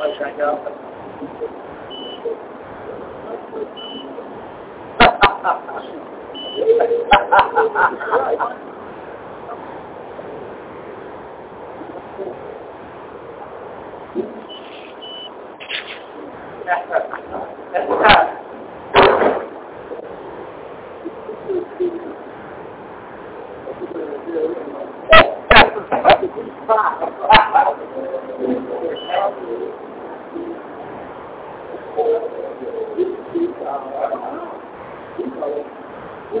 I'll check out. That's you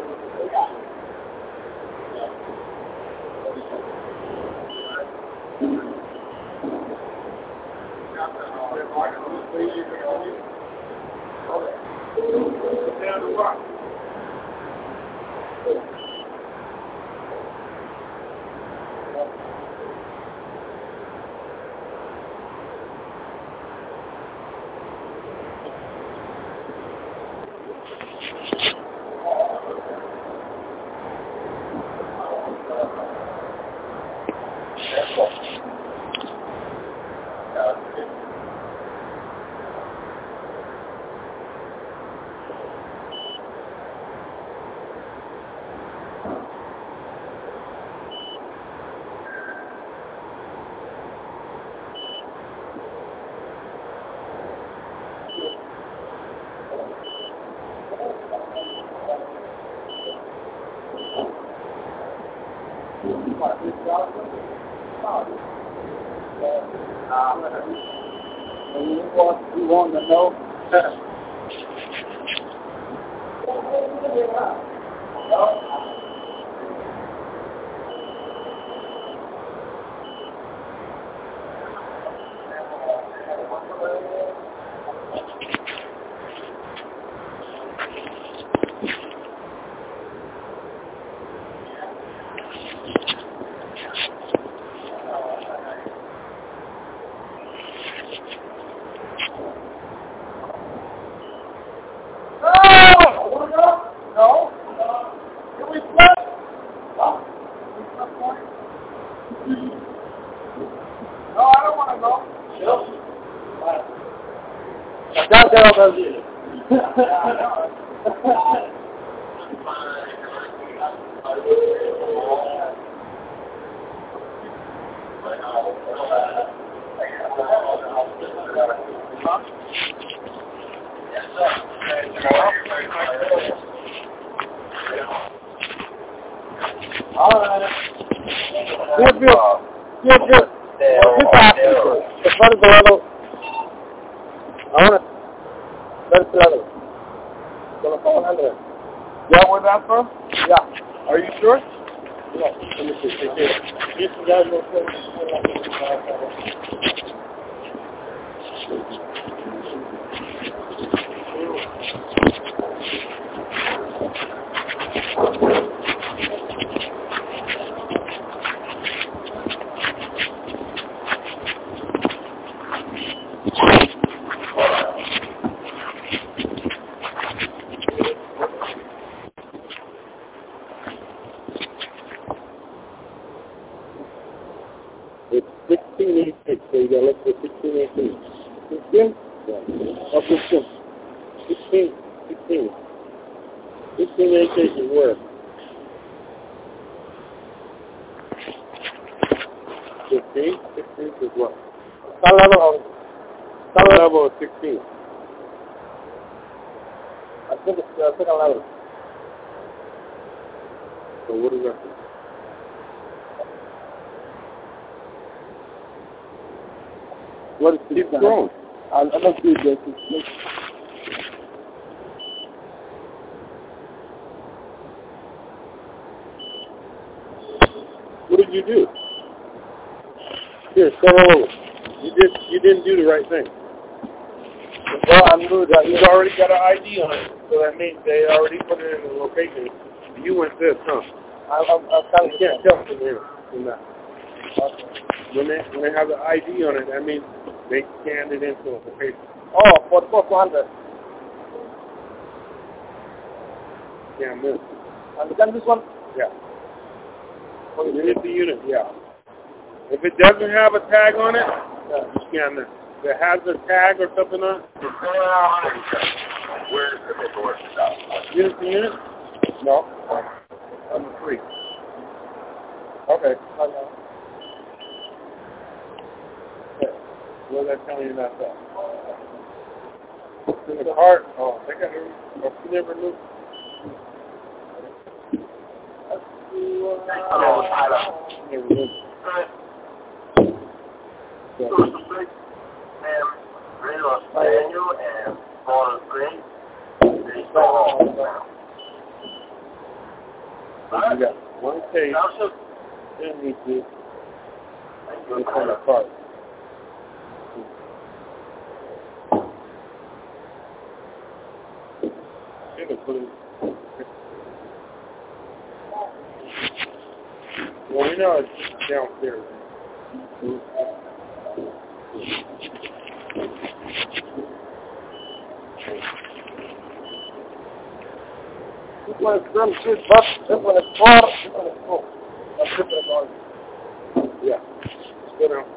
want to know? Ahora. Del lado. Con los ojos. Yeah, Are you sure? Yeah. Let me see. Right there. This guy looks It's 1686, so you gotta look for 1686. 16? Yeah. Oh, 16. 16. 16. 1686 is where? 15? 16 is what? Some level of, some level of 16. I think it's the second level. So what is that? What is the going. Let you get it. What did you do? Here, come over. You did. You didn't do the right thing. Well, I'm good. Uh, You've already got an ID on it, so that means they already put it in the location. You went this, huh? I'm, I'm, I'm coming. You can't tell from here from that. Okay. When they when they have the ID on it, that means they scanned it into a paper. Oh, for the 400. Scan this. And can this one? Yeah. Unit to unit, yeah. If it doesn't have a tag on it, Yeah. you scan this. If it has a tag or something on it, Where's the paperwork stuff? unit to unit, No. I'm free. Okay. Okay. What is that telling you about that? In the cart, oh, they got. Oh, you never knew. Manual and Florida Spring. They one case, then you do it's on the cart. conclude. Well, we know it's downstairs. يبقى الكلام سيد بس يبقى الكفار يبقى الكفار الخبرة معانا Yeah. It's good out.